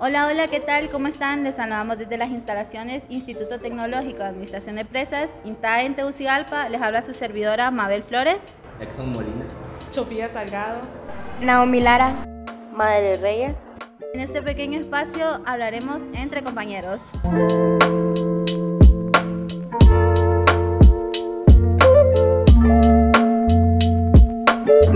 Hola, hola, ¿qué tal? ¿Cómo están? Les saludamos desde las instalaciones Instituto Tecnológico de Administración de Empresas, INTAE en Tegucigalpa. Les habla su servidora Mabel Flores. Exxon Molina. Sofía Salgado. Naomi Lara. Madre Reyes. En este pequeño espacio hablaremos entre compañeros.